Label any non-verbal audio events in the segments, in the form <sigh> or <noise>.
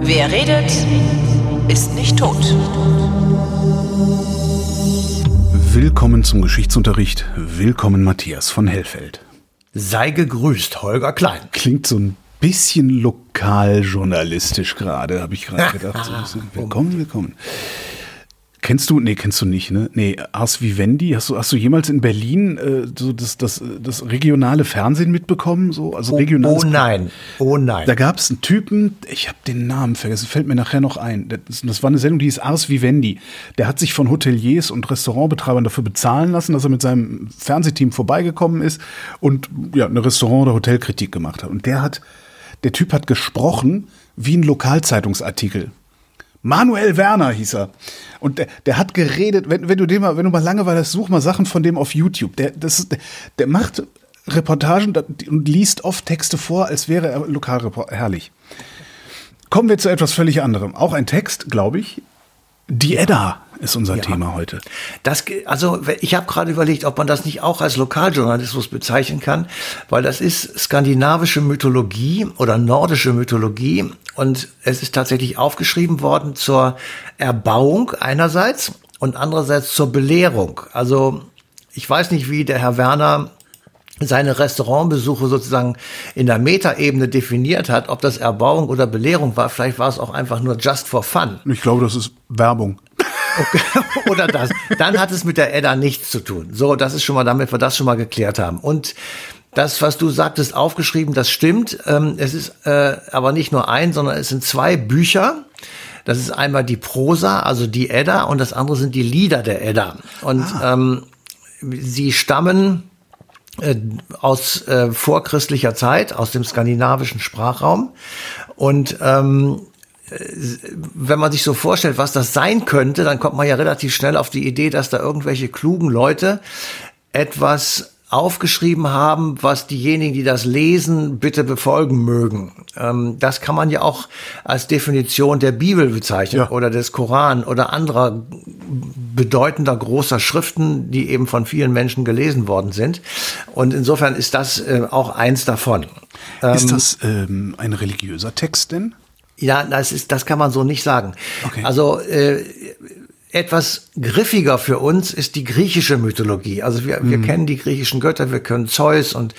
Wer redet, ist nicht tot. Willkommen zum Geschichtsunterricht. Willkommen Matthias von Hellfeld. Sei gegrüßt, Holger Klein. Klingt so ein bisschen lokaljournalistisch gerade, habe ich gerade <laughs> gedacht. So, willkommen, willkommen. Kennst du, nee, kennst du nicht, ne? Nee, Ars Vivendi, hast du, hast du jemals in Berlin äh, so das, das, das regionale Fernsehen mitbekommen? So, also Oh, regionales oh nein, oh nein. Da gab es einen Typen, ich habe den Namen vergessen, fällt mir nachher noch ein. Das, das war eine Sendung, die hieß Ars Vivendi. Der hat sich von Hoteliers und Restaurantbetreibern dafür bezahlen lassen, dass er mit seinem Fernsehteam vorbeigekommen ist und ja, eine Restaurant- oder Hotelkritik gemacht hat. Und der hat, der Typ hat gesprochen wie ein Lokalzeitungsartikel. Manuel Werner hieß er. Und der, der hat geredet, wenn, wenn du den mal, wenn du mal Langeweile such mal Sachen von dem auf YouTube. Der, das der, der macht Reportagen und liest oft Texte vor, als wäre er Lokalreporter. Herrlich. Kommen wir zu etwas völlig anderem. Auch ein Text, glaube ich. Die Edda ist unser Thema heute. Das, also ich habe gerade überlegt, ob man das nicht auch als Lokaljournalismus bezeichnen kann, weil das ist skandinavische Mythologie oder nordische Mythologie und es ist tatsächlich aufgeschrieben worden zur Erbauung einerseits und andererseits zur Belehrung. Also ich weiß nicht, wie der Herr Werner seine Restaurantbesuche sozusagen in der Metaebene definiert hat, ob das Erbauung oder Belehrung war. Vielleicht war es auch einfach nur just for fun. Ich glaube, das ist Werbung. <laughs> oder das. Dann hat es mit der Edda nichts zu tun. So, das ist schon mal, damit wir das schon mal geklärt haben. Und das, was du sagtest, aufgeschrieben, das stimmt. Ähm, es ist äh, aber nicht nur ein, sondern es sind zwei Bücher. Das ist einmal die Prosa, also die Edda, und das andere sind die Lieder der Edda. Und ähm, sie stammen äh, aus äh, vorchristlicher Zeit, aus dem skandinavischen Sprachraum. Und ähm, wenn man sich so vorstellt, was das sein könnte, dann kommt man ja relativ schnell auf die Idee, dass da irgendwelche klugen Leute etwas aufgeschrieben haben, was diejenigen, die das lesen, bitte befolgen mögen. Ähm, das kann man ja auch als Definition der Bibel bezeichnen Ja. oder des Koran oder anderer bedeutender großer Schriften, die eben von vielen Menschen gelesen worden sind. Und insofern ist das äh, auch eins davon. ist das ähm, ein religiöser Text denn? Ja, das ist, das kann man so nicht sagen. Okay. Also äh, etwas griffiger für uns ist die griechische Mythologie. Also wir, wir kennen die griechischen Götter, wir können Zeus und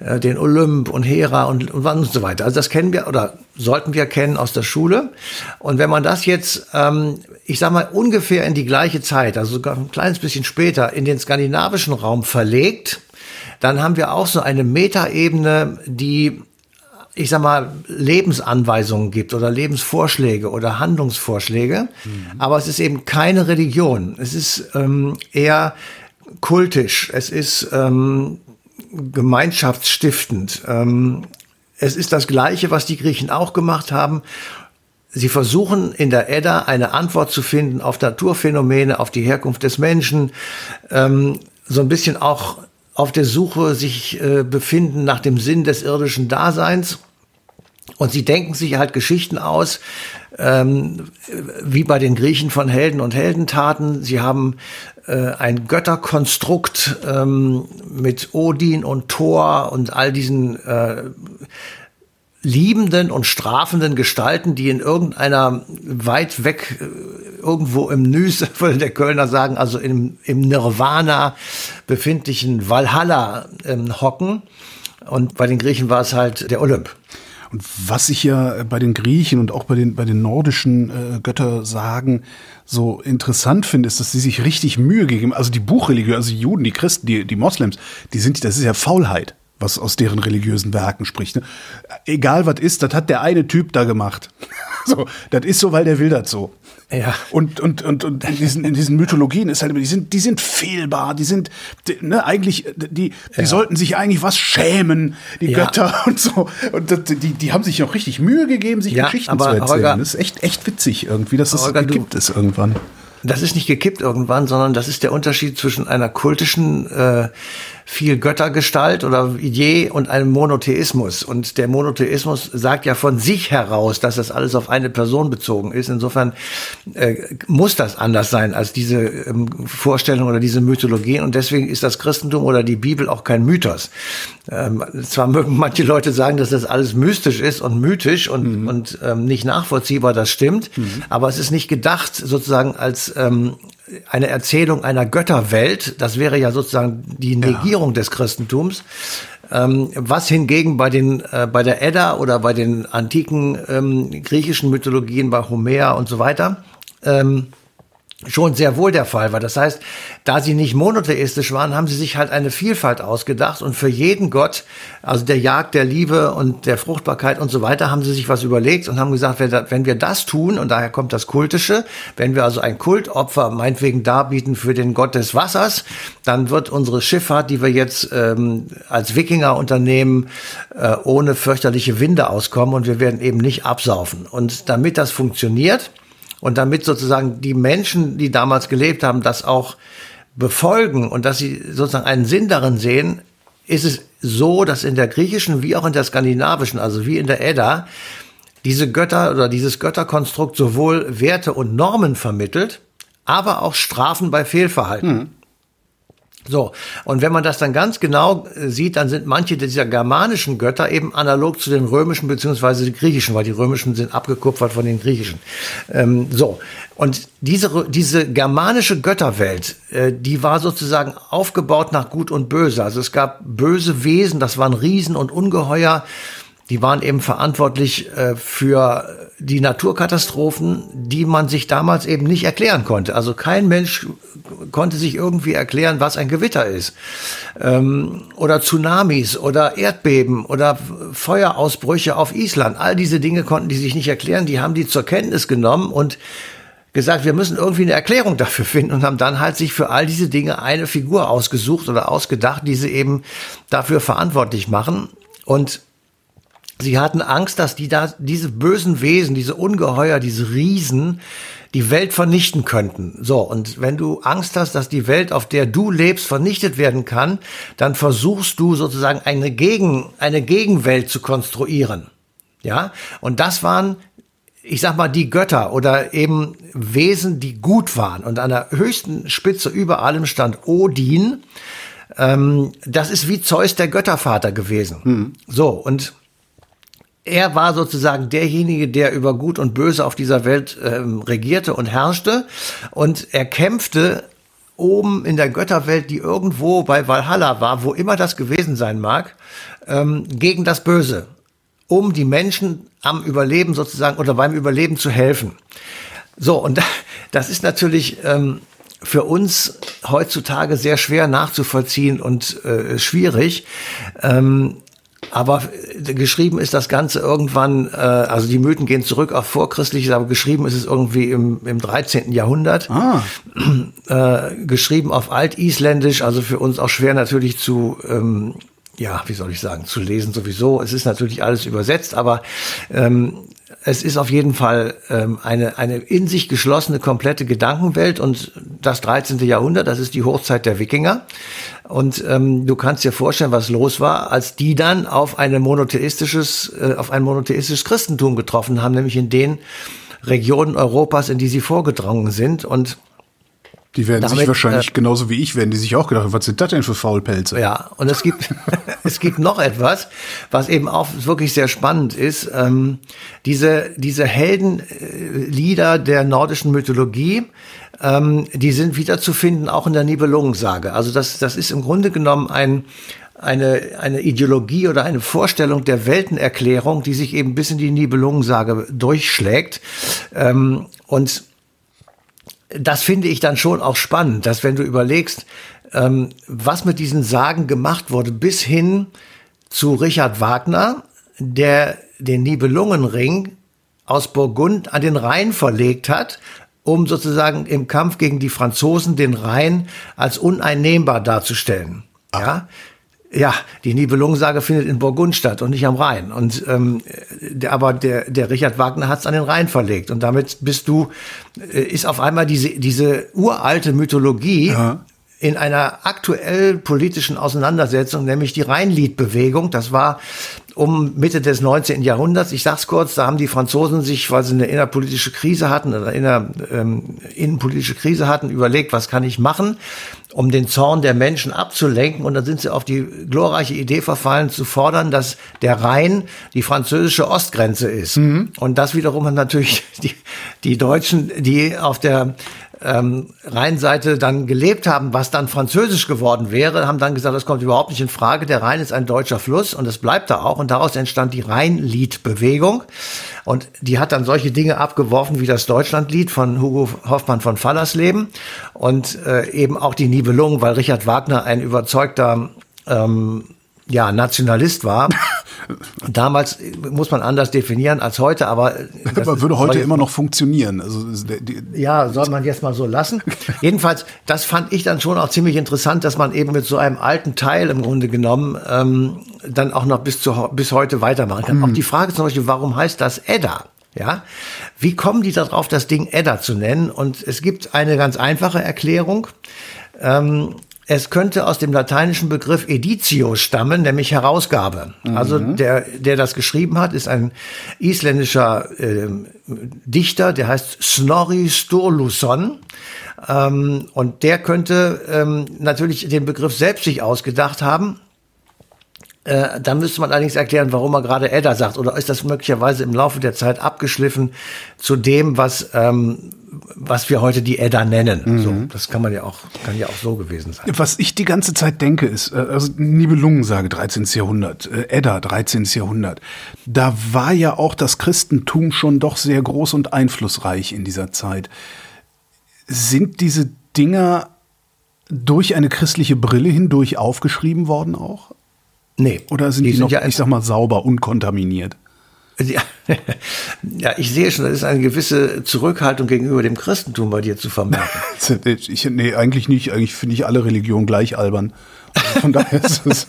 äh, den Olymp und Hera und, und, und so weiter. Also das kennen wir oder sollten wir kennen aus der Schule. Und wenn man das jetzt, ähm, ich sag mal, ungefähr in die gleiche Zeit, also sogar ein kleines bisschen später, in den skandinavischen Raum verlegt, dann haben wir auch so eine Metaebene, die ich sag mal, Lebensanweisungen gibt oder Lebensvorschläge oder Handlungsvorschläge. Aber es ist eben keine Religion. Es ist ähm, eher kultisch. Es ist ähm, gemeinschaftsstiftend. Ähm, es ist das Gleiche, was die Griechen auch gemacht haben. Sie versuchen in der Edda eine Antwort zu finden auf Naturphänomene, auf die Herkunft des Menschen, ähm, so ein bisschen auch auf der Suche sich äh, befinden nach dem Sinn des irdischen Daseins. Und sie denken sich halt Geschichten aus, ähm, wie bei den Griechen von Helden und Heldentaten. Sie haben äh, ein Götterkonstrukt ähm, mit Odin und Thor und all diesen äh, liebenden und strafenden Gestalten, die in irgendeiner weit weg, äh, irgendwo im Nüs, <laughs> würde der Kölner sagen, also im, im Nirvana befindlichen Valhalla ähm, hocken. Und bei den Griechen war es halt der Olymp. Und was ich ja bei den Griechen und auch bei den, bei den nordischen äh, Göttersagen so interessant finde, ist, dass sie sich richtig Mühe gegeben Also die Buchreligion, also die Juden, die Christen, die, die Moslems, die sind, das ist ja Faulheit, was aus deren religiösen Werken spricht. Ne? Egal was ist, das hat der eine Typ da gemacht. <laughs> so, das ist so, weil der will das so. Ja. Und, und, und, und in, diesen, in diesen Mythologien ist halt immer, die sind, die sind fehlbar, die sind, die, ne, eigentlich, die, die sollten sich eigentlich was schämen, die Ja. Götter <laughs> und so. Und das, die, die haben sich noch richtig Mühe gegeben, sich Ja, Geschichten aber zu erzählen. Holger- das ist echt, echt witzig irgendwie, dass das Holger, du- gibt es irgendwann. Das ist nicht gekippt irgendwann, sondern das ist der Unterschied zwischen einer kultischen äh, viel Göttergestalt oder Idee und einem Monotheismus. Und der Monotheismus sagt ja von sich heraus, dass das alles auf eine Person bezogen ist. Insofern äh, muss das anders sein als diese ähm, Vorstellung oder diese Mythologie. Und deswegen ist das Christentum oder die Bibel auch kein Mythos. Ähm, zwar mögen manche Leute sagen, dass das alles mystisch ist und mythisch und, mhm. und ähm, nicht nachvollziehbar, das stimmt. Mhm. Aber es ist nicht gedacht sozusagen als ähm, eine Erzählung einer Götterwelt. Das wäre ja sozusagen die Negierung ja. des Christentums. Ähm, was hingegen bei den äh, bei der Edda oder bei den antiken ähm, griechischen Mythologien bei Homer und so weiter ähm, schon sehr wohl der Fall war. Das heißt, da sie nicht monotheistisch waren, haben sie sich halt eine Vielfalt ausgedacht und für jeden Gott, also der Jagd, der Liebe und der Fruchtbarkeit und so weiter, haben sie sich was überlegt und haben gesagt, wenn wir das tun, und daher kommt das Kultische, wenn wir also ein Kultopfer meinetwegen darbieten für den Gott des Wassers, dann wird unsere Schifffahrt, die wir jetzt ähm, als Wikinger unternehmen, äh, ohne fürchterliche Winde auskommen und wir werden eben nicht absaufen. Und damit das funktioniert, und damit sozusagen die Menschen, die damals gelebt haben, das auch befolgen und dass sie sozusagen einen Sinn darin sehen, ist es so, dass in der griechischen wie auch in der skandinavischen, also wie in der Edda, diese Götter oder dieses Götterkonstrukt sowohl Werte und Normen vermittelt, aber auch Strafen bei Fehlverhalten. Mhm. So, und wenn man das dann ganz genau äh, sieht, dann sind manche dieser germanischen Götter eben analog zu den römischen beziehungsweise den griechischen, weil die römischen sind abgekupfert von den griechischen. Ähm, so, und diese, diese germanische Götterwelt, äh, die war sozusagen aufgebaut nach Gut und Böse. Also es gab böse Wesen, das waren Riesen und Ungeheuer, die waren eben verantwortlich äh, für die Naturkatastrophen, die man sich damals eben nicht erklären konnte. Also kein Mensch konnte sich irgendwie erklären, was ein Gewitter ist. Ähm, oder Tsunamis oder Erdbeben oder Feuerausbrüche auf Island. All diese Dinge konnten die sich nicht erklären. Die haben die zur Kenntnis genommen und gesagt, wir müssen irgendwie eine Erklärung dafür finden und haben dann halt sich für all diese Dinge eine Figur ausgesucht oder ausgedacht, die sie eben dafür verantwortlich machen. Und Sie hatten Angst, dass die da, diese bösen Wesen, diese Ungeheuer, diese Riesen, die Welt vernichten könnten. So, und wenn du Angst hast, dass die Welt, auf der du lebst, vernichtet werden kann, dann versuchst du sozusagen eine Gegen, eine Gegenwelt zu konstruieren. Ja, und das waren ich sag mal, die Götter oder eben Wesen, die gut waren. Und an der höchsten Spitze über allem stand Odin. Ähm, das ist wie Zeus der Göttervater gewesen. Mhm. So, und er war sozusagen derjenige, der über Gut und Böse auf dieser Welt ähm, regierte und herrschte. Und er kämpfte oben in der Götterwelt, die irgendwo bei Valhalla war, wo immer das gewesen sein mag, ähm, gegen das Böse, um die Menschen am Überleben sozusagen oder beim Überleben zu helfen. So, und <laughs> das ist natürlich ähm, für uns heutzutage sehr schwer nachzuvollziehen und äh, schwierig. Ähm, aber äh, geschrieben ist das Ganze irgendwann, äh, also die Mythen gehen zurück auf vorchristliches, aber geschrieben ist es irgendwie im, im 13. Jahrhundert. Ah. Äh, geschrieben auf Altisländisch, also für uns auch schwer natürlich zu, ähm, ja, wie soll ich sagen, zu lesen sowieso. Es ist natürlich alles übersetzt, aber ähm, es ist auf jeden Fall ähm, eine, eine in sich geschlossene, komplette Gedankenwelt und das 13. Jahrhundert, das ist die Hochzeit der Wikinger. Und ähm, du kannst dir vorstellen, was los war, als die dann auf, eine monotheistisches, äh, auf ein monotheistisches Christentum getroffen haben, nämlich in den Regionen Europas, in die sie vorgedrungen sind. Und die werden Damit, sich wahrscheinlich äh, genauso wie ich werden, die sich auch gedacht, was sind das denn für Faulpelze? Ja, und es gibt, <laughs> <laughs> es gibt noch etwas, was eben auch wirklich sehr spannend ist. Ähm, diese, diese Heldenlieder der nordischen Mythologie, ähm, die sind wiederzufinden auch in der Nibelungensage. Also das, das ist im Grunde genommen ein, eine, eine Ideologie oder eine Vorstellung der Weltenerklärung, die sich eben bis in die Nibelungensage durchschlägt. Ähm, und das finde ich dann schon auch spannend, dass wenn du überlegst, ähm, was mit diesen Sagen gemacht wurde, bis hin zu Richard Wagner, der den Nibelungenring aus Burgund an den Rhein verlegt hat, um sozusagen im Kampf gegen die Franzosen den Rhein als uneinnehmbar darzustellen. Ach. Ja, ja, die Nibelungensage findet in Burgund statt und nicht am Rhein. Und ähm, der, aber der, der Richard Wagner hat es an den Rhein verlegt. Und damit bist du, äh, ist auf einmal diese, diese uralte Mythologie, ja. in einer aktuell politischen Auseinandersetzung, nämlich die Rheinliedbewegung. Das war um Mitte des 19. Jahrhunderts. Ich sag's kurz, da haben die Franzosen sich, weil sie eine innerpolitische Krise hatten oder inner, ähm, innenpolitische Krise hatten, überlegt, was kann ich machen, um den Zorn der Menschen abzulenken. Und dann sind sie auf die glorreiche Idee verfallen, zu fordern, dass der Rhein die französische Ostgrenze ist. Mhm. Und das wiederum hat natürlich <laughs> die, die Deutschen, die auf der ähm, Rheinseite dann gelebt haben, was dann französisch geworden wäre, haben dann gesagt, das kommt überhaupt nicht in Frage. Der Rhein ist ein deutscher Fluss und es bleibt da auch. Und daraus entstand die Rheinliedbewegung. Und die hat dann solche Dinge abgeworfen wie das Deutschlandlied von Hugo Hoffmann von Fallersleben und äh, eben auch die Nibelungen, weil Richard Wagner ein überzeugter ähm, ja, Nationalist war. <laughs> Damals muss man anders definieren als heute, aber aber würde heute immer noch funktionieren. Also ja, soll man jetzt mal so lassen. <laughs> Jedenfalls, das fand ich dann schon auch ziemlich interessant, dass man eben mit so einem alten Teil im Grunde genommen ähm, dann auch noch bis zu bis heute weitermachen kann. Hm. Auch die Frage zum Beispiel, warum heißt das Edda? Ja, wie kommen die darauf, das Ding Edda zu nennen? Und es gibt eine ganz einfache Erklärung. Ähm, es könnte aus dem lateinischen Begriff editio stammen, nämlich Herausgabe. Mhm. Also der, der das geschrieben hat, ist ein isländischer äh, Dichter, der heißt Snorri Sturluson. Ähm, und der könnte ähm, natürlich den Begriff selbst sich ausgedacht haben. Äh, dann müsste man allerdings erklären, warum er gerade Edda sagt. Oder ist das möglicherweise im Laufe der Zeit abgeschliffen zu dem, was, ähm, was wir heute die Edda nennen. Mhm. So, das kann man ja auch, kann ja auch so gewesen sein. Was ich die ganze Zeit denke, ist, äh, also Nibelungensage 13. Jahrhundert, äh, Edda 13. Jahrhundert. Da war ja auch das Christentum schon doch sehr groß und einflussreich in dieser Zeit. Sind diese Dinger durch eine christliche Brille hindurch aufgeschrieben worden auch? Nee. Oder sind die, die noch, ja ich sag mal, sauber, unkontaminiert? Ja, <laughs> ja, ich sehe schon, das ist eine gewisse Zurückhaltung gegenüber dem Christentum bei dir zu vermerken. <laughs> ich, nee, eigentlich nicht. Eigentlich finde ich alle Religionen gleich albern. Also von daher ist es,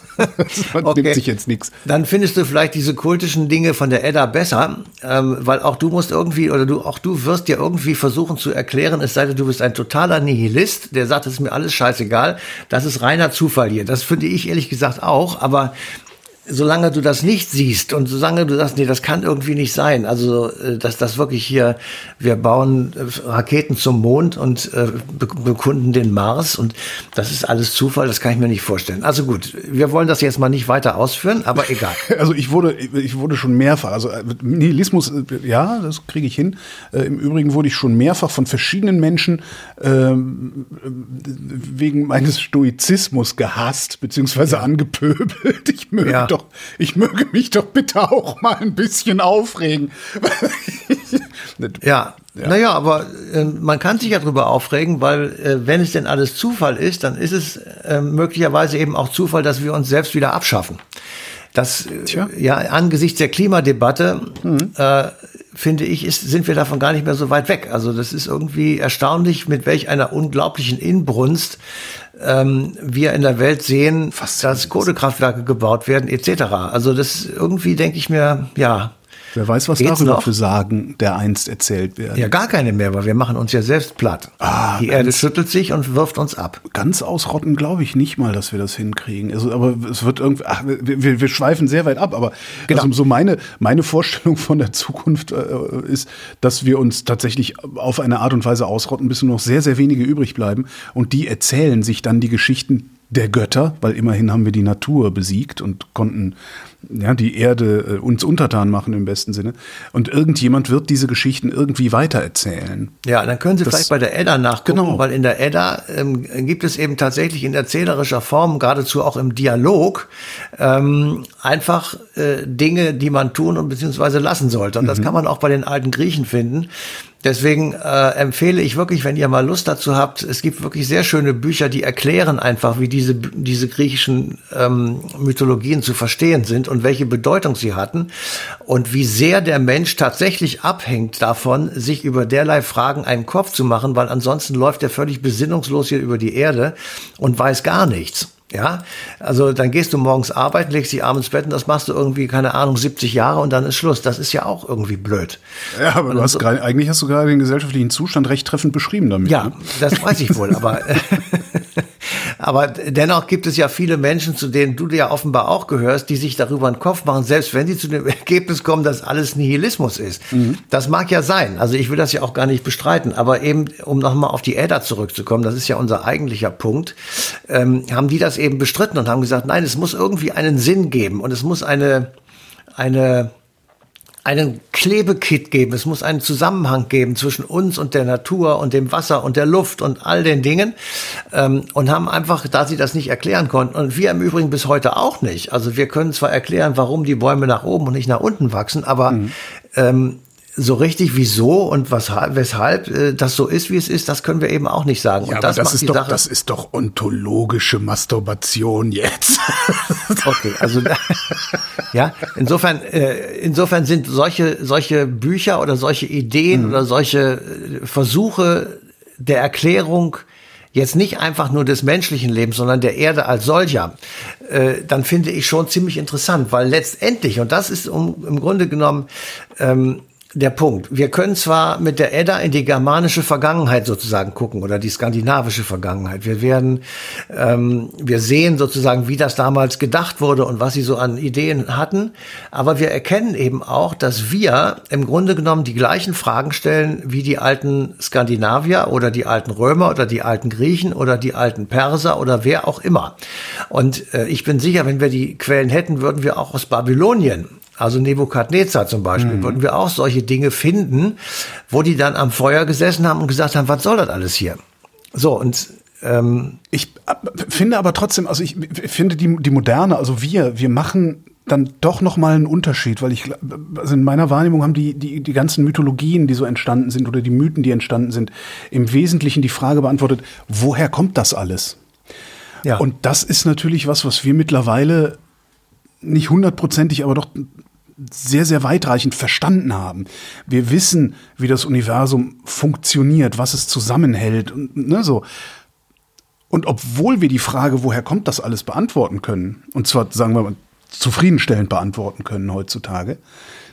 man okay. nimmt sich jetzt nichts. Dann findest du vielleicht diese kultischen Dinge von der Edda besser, ähm, weil auch du musst irgendwie, oder du, auch du wirst dir irgendwie versuchen zu erklären, es sei denn, du bist ein totaler Nihilist, der sagt, es ist mir alles scheißegal. Das ist reiner Zufall hier. Das finde ich ehrlich gesagt auch, aber solange du das nicht siehst und solange du sagst, nee, das kann irgendwie nicht sein, also äh, dass das wirklich hier, wir bauen äh, Raketen zum Mond und äh, bekunden den Mars und das ist alles Zufall, das kann ich mir nicht vorstellen. Also gut, wir wollen das jetzt mal nicht weiter ausführen, aber egal. <laughs> Also ich wurde, ich wurde schon mehrfach, also Nihilismus, ja, das kriege ich hin. Im Übrigen wurde ich schon mehrfach von verschiedenen Menschen ähm, wegen meines Stoizismus gehasst, beziehungsweise angepöbelt. Ich möge ja. doch doch, ich möge mich doch bitte auch mal ein bisschen aufregen. ja, ja. Naja, aber äh, man kann sich ja darüber aufregen, weil äh, wenn es denn alles Zufall ist, dann ist es äh, möglicherweise eben auch Zufall, dass wir uns selbst wieder abschaffen. Das, äh, ja, angesichts der Klimadebatte, mhm. äh, finde ich, ist, sind wir davon gar nicht mehr so weit weg. Also das ist irgendwie erstaunlich, mit welch einer unglaublichen Inbrunst ähm, wir in der Welt sehen, dass Kohlekraftwerke gebaut werden, etc. Also das irgendwie denke ich mir, ja, Wer weiß, was Geht's darüber noch? für Sagen der einst erzählt werden. Ja, gar keine mehr, weil wir machen uns ja selbst platt. Ah, Die Erde schüttelt sich und wirft uns ab. Ganz ausrotten glaube ich nicht mal, dass wir das hinkriegen. Also, aber es wird irgendwie, ach, wir, wir schweifen sehr weit ab, aber genau. also so meine, meine Vorstellung von der Zukunft äh, ist, dass wir uns tatsächlich auf eine Art und Weise ausrotten, bis nur noch sehr, sehr wenige übrig bleiben und die erzählen sich dann die Geschichten der Götter, weil immerhin haben wir die Natur besiegt und konnten ja, die Erde äh, uns untertan machen im besten Sinne. Und irgendjemand wird diese Geschichten irgendwie weitererzählen. Ja, dann können Sie das, vielleicht bei der Edda nachgucken, genau. weil in der Edda ähm, gibt es eben tatsächlich in erzählerischer Form, geradezu auch im Dialog, ähm, einfach äh, Dinge, die man tun und beziehungsweise lassen sollte. Und mhm. das kann man auch bei den alten Griechen finden. Deswegen äh, empfehle ich wirklich, wenn ihr mal Lust dazu habt, es gibt wirklich sehr schöne Bücher, die erklären einfach, wie diese, diese griechischen ähm, Mythologien zu verstehen sind und welche Bedeutung sie hatten und wie sehr der Mensch tatsächlich abhängt davon, sich über derlei Fragen einen Kopf zu machen, weil ansonsten läuft er völlig besinnungslos hier über die Erde und weiß gar nichts. Ja, also dann gehst du morgens arbeiten, legst dich abends ins Bett und das machst du irgendwie, keine Ahnung, 70 Jahre und dann ist Schluss. Das ist ja auch irgendwie blöd. Ja, aber du hast so, grad, eigentlich hast du gerade den gesellschaftlichen Zustand recht treffend beschrieben damit. Ja, das weiß ich wohl, aber <laughs> <laughs> aber dennoch gibt es ja viele Menschen, zu denen du ja offenbar auch gehörst, die sich darüber einen Kopf machen, selbst wenn sie zu dem <laughs> Ergebnis kommen, dass alles Nihilismus ist. Mhm. Das mag ja sein. Also ich will das ja auch gar nicht bestreiten. Aber eben, um nochmal auf die Edda zurückzukommen, das ist ja unser eigentlicher Punkt, ähm, haben die das eben bestritten und haben gesagt, nein, es muss irgendwie einen Sinn geben und es muss eine, eine, einen Klebekit geben. Es muss einen Zusammenhang geben zwischen uns und der Natur und dem Wasser und der Luft und all den Dingen. Ähm, und haben einfach, da sie das nicht erklären konnten, und wir im Übrigen bis heute auch nicht. Also wir können zwar erklären, warum die Bäume nach oben und nicht nach unten wachsen, aber mhm. ähm, so richtig wieso und was, weshalb äh, das so ist, wie es ist, das können wir eben auch nicht sagen. Ja, und das, das ist doch, Sache das ist doch ontologische Masturbation jetzt. <laughs> okay, also ja, insofern, äh, insofern sind solche solche Bücher oder solche Ideen mhm. oder solche äh, Versuche der Erklärung jetzt nicht einfach nur des menschlichen Lebens, sondern der Erde als solcher, äh, dann finde ich schon ziemlich interessant, weil letztendlich, und das ist um, im Grunde genommen ähm, der Punkt. Wir können zwar mit der Edda in die germanische Vergangenheit sozusagen gucken oder die skandinavische Vergangenheit. Wir werden, ähm, wir sehen sozusagen, wie das damals gedacht wurde und was sie so an Ideen hatten. Aber wir erkennen eben auch, dass wir im Grunde genommen die gleichen Fragen stellen wie die alten Skandinavier oder die alten Römer oder die alten Griechen oder die alten Perser oder wer auch immer. Und äh, ich bin sicher, wenn wir die Quellen hätten, würden wir auch aus Babylonien also Nebukadnezar zum Beispiel, mhm. würden wir auch solche Dinge finden, wo die dann am Feuer gesessen haben und gesagt haben, was soll das alles hier? So, und ähm, ich finde aber trotzdem, also ich finde die, die Moderne, also wir, wir machen dann doch noch mal einen Unterschied, weil ich, also in meiner Wahrnehmung haben die, die, die ganzen Mythologien, die so entstanden sind oder die Mythen, die entstanden sind, im Wesentlichen die Frage beantwortet, woher kommt das alles? Ja. Und das ist natürlich was, was wir mittlerweile nicht hundertprozentig, aber doch sehr, sehr weitreichend verstanden haben. Wir wissen, wie das Universum funktioniert, was es zusammenhält und ne, so. Und obwohl wir die Frage, woher kommt das alles, beantworten können, und zwar, sagen wir mal, zufriedenstellend beantworten können heutzutage,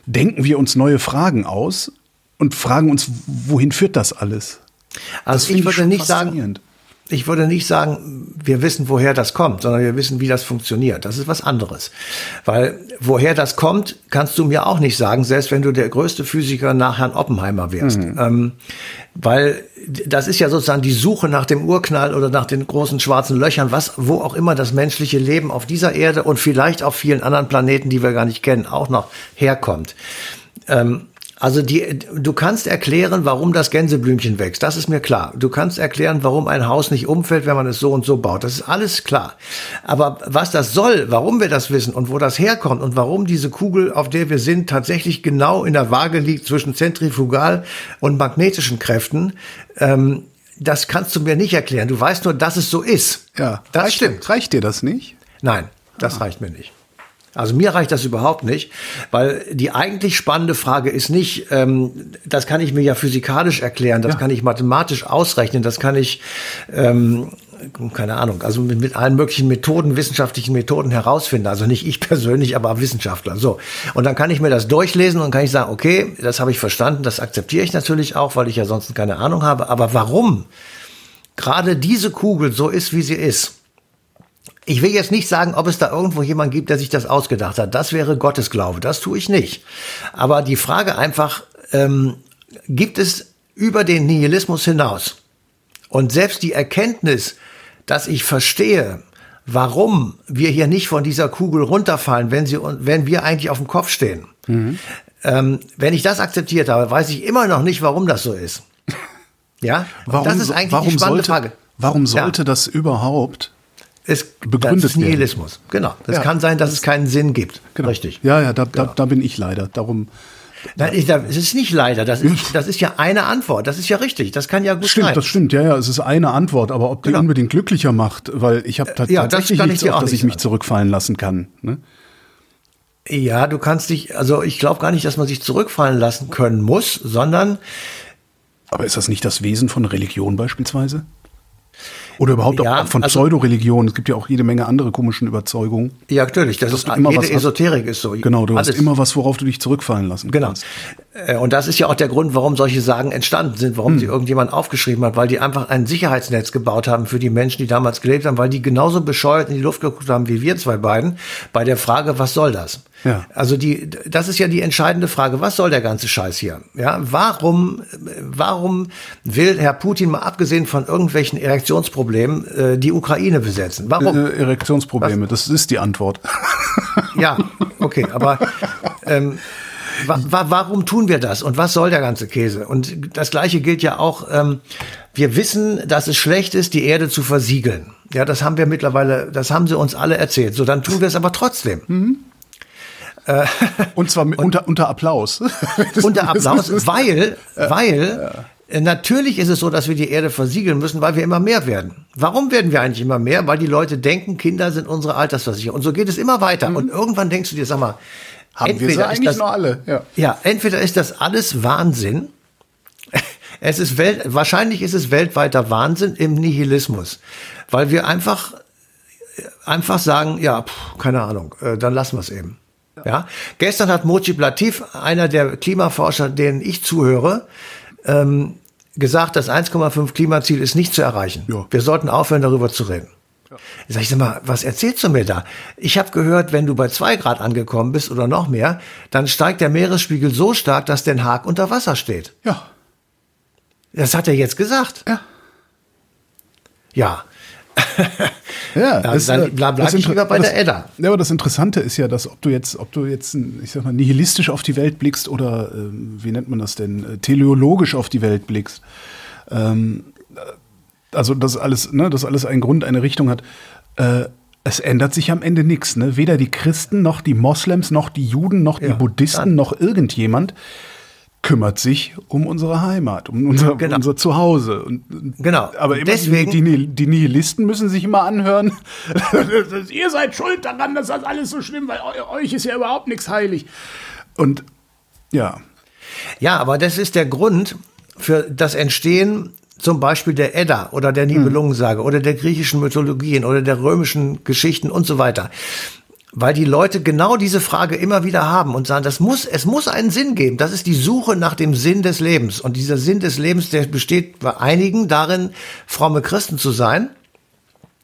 denken wir uns neue Fragen aus und fragen uns, wohin führt das alles? Also das ich würde nicht sagen, ich würde nicht sagen, wir wissen, woher das kommt, sondern wir wissen, wie das funktioniert. Das ist was anderes. Weil woher das kommt, kannst du mir auch nicht sagen, selbst wenn du der größte Physiker nach Herrn Oppenheimer wärst. Mhm. Ähm, weil das ist ja sozusagen die Suche nach dem Urknall oder nach den großen schwarzen Löchern, was, wo auch immer das menschliche Leben auf dieser Erde und vielleicht auf vielen anderen Planeten, die wir gar nicht kennen, auch noch herkommt. Ähm, also die, du kannst erklären, warum das Gänseblümchen wächst. Das ist mir klar. Du kannst erklären, warum ein Haus nicht umfällt, wenn man es so und so baut. Das ist alles klar. Aber was das soll, warum wir das wissen und wo das herkommt und warum diese Kugel, auf der wir sind, tatsächlich genau in der Waage liegt zwischen Zentrifugal und magnetischen Kräften, ähm, das kannst du mir nicht erklären. Du weißt nur, dass es so ist. Ja, das reicht, stimmt. Reicht dir das nicht? Nein, das ah. reicht mir nicht. Also mir reicht das überhaupt nicht, weil die eigentlich spannende Frage ist nicht, ähm, das kann ich mir ja physikalisch erklären, das ja. kann ich mathematisch ausrechnen, das kann ich, ähm, keine Ahnung, also mit, mit allen möglichen Methoden, wissenschaftlichen Methoden herausfinden. Also nicht ich <laughs> persönlich, aber Wissenschaftler. So. Und dann kann ich mir das durchlesen und kann ich sagen, okay, das habe ich verstanden, das akzeptiere ich natürlich auch, weil ich ja sonst keine Ahnung habe. Aber warum gerade diese Kugel so ist, wie sie ist, ich will jetzt nicht sagen, ob es da irgendwo jemand gibt, der sich das ausgedacht hat. Das wäre Gottesglaube. Das tue ich nicht. Aber die Frage einfach, ähm, gibt es über den Nihilismus hinaus und selbst die Erkenntnis, dass ich verstehe, warum wir hier nicht von dieser Kugel runterfallen, wenn, sie, wenn wir eigentlich auf dem Kopf stehen. Mhm. Ähm, wenn ich das akzeptiert habe, weiß ich immer noch nicht, warum das so ist. Ja, warum, das ist eigentlich die spannende sollte, Frage. Warum sollte ja. das überhaupt es begründet das ist Nihilismus. Genau. Das ja. kann sein, dass es keinen Sinn gibt. Genau. Richtig. Ja, ja, da, genau. da, da bin ich leider. Darum. Das ist, das ist nicht leider, das ist, das ist ja eine Antwort. Das ist ja richtig. Das kann ja gut stimmt, sein. Das stimmt, ja, ja, es ist eine Antwort, aber ob die genau. unbedingt glücklicher macht, weil ich habe ja, tatsächlich nichts, auf das ich mich zurückfallen lassen kann. Ne? Ja, du kannst dich, also ich glaube gar nicht, dass man sich zurückfallen lassen können muss, sondern. Aber ist das nicht das Wesen von Religion beispielsweise? Oder überhaupt ja, auch von also, Pseudoreligionen. Es gibt ja auch jede Menge andere komischen Überzeugungen. Ja, natürlich. Das ist immer jede was, Esoterik ist so. Genau, du hast immer was, worauf du dich zurückfallen lassen genau. kannst. Äh, und das ist ja auch der Grund, warum solche Sagen entstanden sind, warum hm. sie irgendjemand aufgeschrieben hat, weil die einfach ein Sicherheitsnetz gebaut haben für die Menschen, die damals gelebt haben, weil die genauso bescheuert in die Luft geguckt haben wie wir zwei beiden bei der Frage, was soll das? Ja. Also die, das ist ja die entscheidende Frage. Was soll der ganze Scheiß hier? Ja, warum, warum will Herr Putin mal abgesehen von irgendwelchen Erektionsproblemen äh, die Ukraine besetzen? Warum? Äh, Erektionsprobleme, Was? das ist die Antwort. <laughs> Ja, okay, aber ähm, wa wa warum tun wir das und was soll der ganze Käse? Und das Gleiche gilt ja auch. Ähm, wir wissen, dass es schlecht ist, die Erde zu versiegeln. Ja, das haben wir mittlerweile, das haben sie uns alle erzählt. So, dann tun wir es aber trotzdem. Mhm. Und zwar mit, <laughs> und, unter, unter Applaus. <laughs> unter Applaus, weil, weil natürlich ist es so, dass wir die Erde versiegeln müssen, weil wir immer mehr werden. Warum werden wir eigentlich immer mehr? Weil die Leute denken, Kinder sind unsere Altersversicherung. Und so geht es immer weiter. Mhm. Und irgendwann denkst du dir, sag mal, haben entweder wir eigentlich das, nur alle. Ja. ja, entweder ist das alles Wahnsinn. <laughs> Es ist Welt, wahrscheinlich ist es weltweiter Wahnsinn im Nihilismus, weil wir einfach, einfach sagen, ja, pff, keine Ahnung, äh, dann lassen wir es eben. Ja. Gestern hat Mojib Latif, einer der Klimaforscher, denen ich zuhöre, ähm, gesagt, das 1,5 Klimaziel ist nicht zu erreichen. Ja. Wir sollten aufhören, darüber zu reden. Ja. Sag ich sag mal, was erzählst du mir da? Ich habe gehört, wenn du bei zwei Grad angekommen bist oder noch mehr, dann steigt der Meeresspiegel so stark, dass Den Haag unter Wasser steht. Ja. Das hat er jetzt gesagt. Ja. Ja. Ja, dann, das, dann bleib, bleib ich lieber bei das, der Edda. Ja, aber das Interessante ist ja, dass ob du jetzt, ob du jetzt, ich sag mal, nihilistisch auf die Welt blickst oder äh, wie nennt man das denn, äh, teleologisch auf die Welt blickst, ähm, also das alles, ne, das alles einen Grund, eine Richtung hat. Äh, es ändert sich am Ende nichts. Ne? Weder die Christen noch die Moslems noch die Juden noch ja, die Buddhisten dann. noch irgendjemand kümmert sich um unsere Heimat, um unser, genau. unser Zuhause. Und, genau. Aber Deswegen, die, die, Nihilisten müssen sich immer anhören, <laughs> ihr seid schuld daran, dass das alles so schlimm, weil euch ist ja überhaupt nichts heilig. Und ja. Ja, aber das ist der Grund für das Entstehen zum Beispiel der Edda oder der Nibelungensage hm. oder der griechischen Mythologien oder der römischen Geschichten und so weiter weil die Leute genau diese Frage immer wieder haben und sagen, das muss, es muss einen Sinn geben. Das ist die Suche nach dem Sinn des Lebens. Und dieser Sinn des Lebens, der besteht bei einigen darin, fromme Christen zu sein.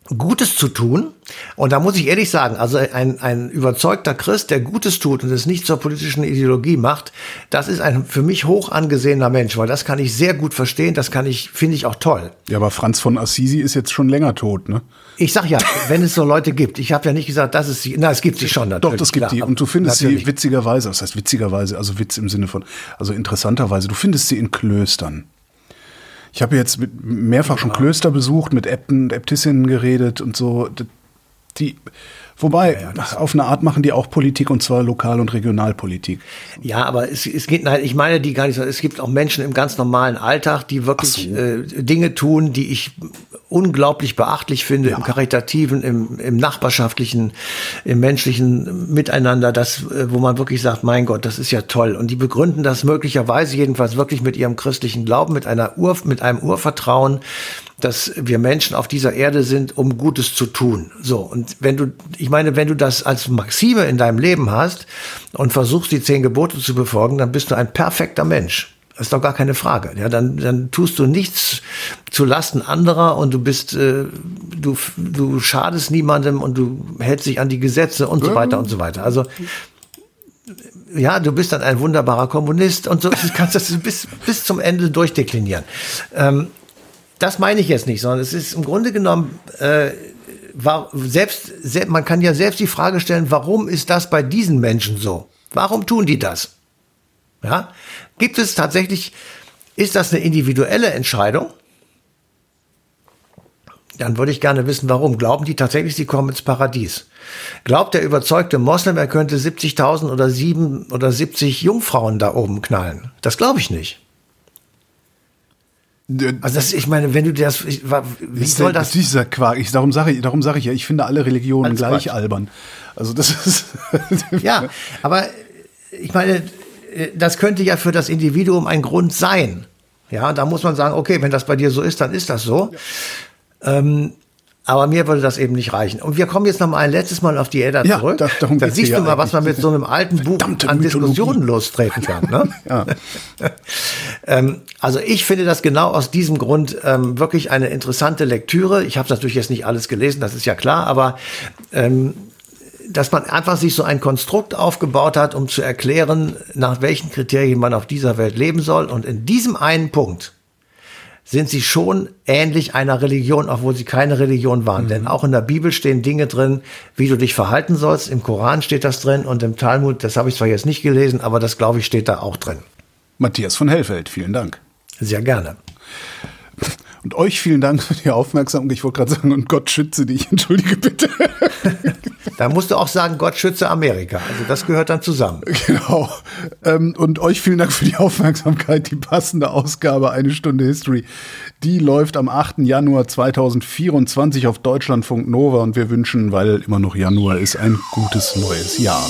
Gutes zu tun. Und da muss ich ehrlich sagen, also ein, ein überzeugter Christ, der Gutes tut und es nicht zur politischen Ideologie macht, das ist ein für mich hoch angesehener Mensch, weil das kann ich sehr gut verstehen, das kann ich, finde ich auch toll. Ja, aber Franz von Assisi ist jetzt schon länger tot, ne? Ich sag ja, wenn es so Leute gibt, ich habe ja nicht gesagt, dass es sie, na, es gibt sie schon natürlich. Doch, das gibt klar, die. Und du findest natürlich. sie witzigerweise, was heißt witzigerweise, also Witz im Sinne von, also interessanterweise, du findest sie in Klöstern. Ich habe jetzt mehrfach schon Klöster besucht, mit Äbten und Äbtissinnen geredet und so. Die, Wobei, ja, ja, auf eine Art machen die auch Politik und zwar Lokal- und Regionalpolitik. Ja, aber es, es geht, nein, ich meine die gar nicht so. Es gibt auch Menschen im ganz normalen Alltag, die wirklich so. äh, Dinge tun, die ich unglaublich beachtlich finde ja. im karitativen, im, im nachbarschaftlichen, im menschlichen Miteinander, das, äh, wo man wirklich sagt, mein Gott, das ist ja toll. Und die begründen das möglicherweise jedenfalls wirklich mit ihrem christlichen Glauben, mit einer Ur, mit einem Urvertrauen, dass wir Menschen auf dieser Erde sind, um Gutes zu tun. So. Und wenn du, ich meine, wenn du das als Maxime in deinem Leben hast und versuchst, die zehn Gebote zu befolgen, dann bist du ein perfekter Mensch. Das ist doch gar keine Frage. Ja, dann, dann tust du nichts zu Lasten anderer und du bist, äh, du, du schadest niemandem und du hältst dich an die Gesetze und so weiter und so weiter. Also, ja, du bist dann ein wunderbarer Kommunist und so <laughs> kannst das bis, bis zum Ende durchdeklinieren. Ähm, das meine ich jetzt nicht, sondern es ist im Grunde genommen, äh, war, selbst, selbst, man kann ja selbst die Frage stellen, warum ist das bei diesen Menschen so? Warum tun die das? Ja? Gibt es tatsächlich, ist das eine individuelle Entscheidung? Dann würde ich gerne wissen, warum. Glauben die tatsächlich, sie kommen ins Paradies? Glaubt der überzeugte Moslem, er könnte 70.000 oder 7 oder 70 Jungfrauen da oben knallen? Das glaube ich nicht. Also das, ich meine, wenn du das, ich, wie ist soll das? Dieser Quark. Ich, darum sage ich, darum sage ich ja, ich finde alle Religionen gleich Quatsch. albern. Also das ist. ja, aber ich meine, das könnte ja für das Individuum ein Grund sein. Ja, da muss man sagen, okay, wenn das bei dir so ist, dann ist das so. Ja. Ähm, Aber mir würde das eben nicht reichen. Und wir kommen jetzt noch mal ein letztes Mal auf die Edda Ja, zurück. da- darum da siehst du mal, was man mit so einem alten Buch an Mythologie. Diskussionen lostreten kann. Ne? <laughs> Ja. <laughs> ähm, also ich finde das genau aus diesem Grund ähm, wirklich eine interessante Lektüre. Ich habe natürlich jetzt nicht alles gelesen, das ist ja klar, aber ähm, dass man einfach sich so ein Konstrukt aufgebaut hat, um zu erklären, nach welchen Kriterien man auf dieser Welt leben soll. Und in diesem einen Punkt sind sie schon ähnlich einer Religion, obwohl sie keine Religion waren. Denn auch in der Bibel stehen Dinge drin, wie du dich verhalten sollst. Im Koran steht das drin und im Talmud, das habe ich zwar jetzt nicht gelesen, aber das glaube ich steht da auch drin. Matthias von Hellfeld, vielen Dank. Sehr gerne. Und euch vielen Dank für die Aufmerksamkeit. Ich wollte gerade sagen, und Gott schütze dich. <laughs> Entschuldige bitte. <laughs> Da musst du auch sagen, Gott schütze Amerika. Also das gehört dann zusammen. <laughs> Genau. Ähm, und euch vielen Dank für die Aufmerksamkeit. Die passende Ausgabe Eine Stunde History, die läuft am 8. Januar 2024 auf Deutschlandfunk Nova und wir wünschen, weil immer noch Januar ist, ein gutes neues Jahr.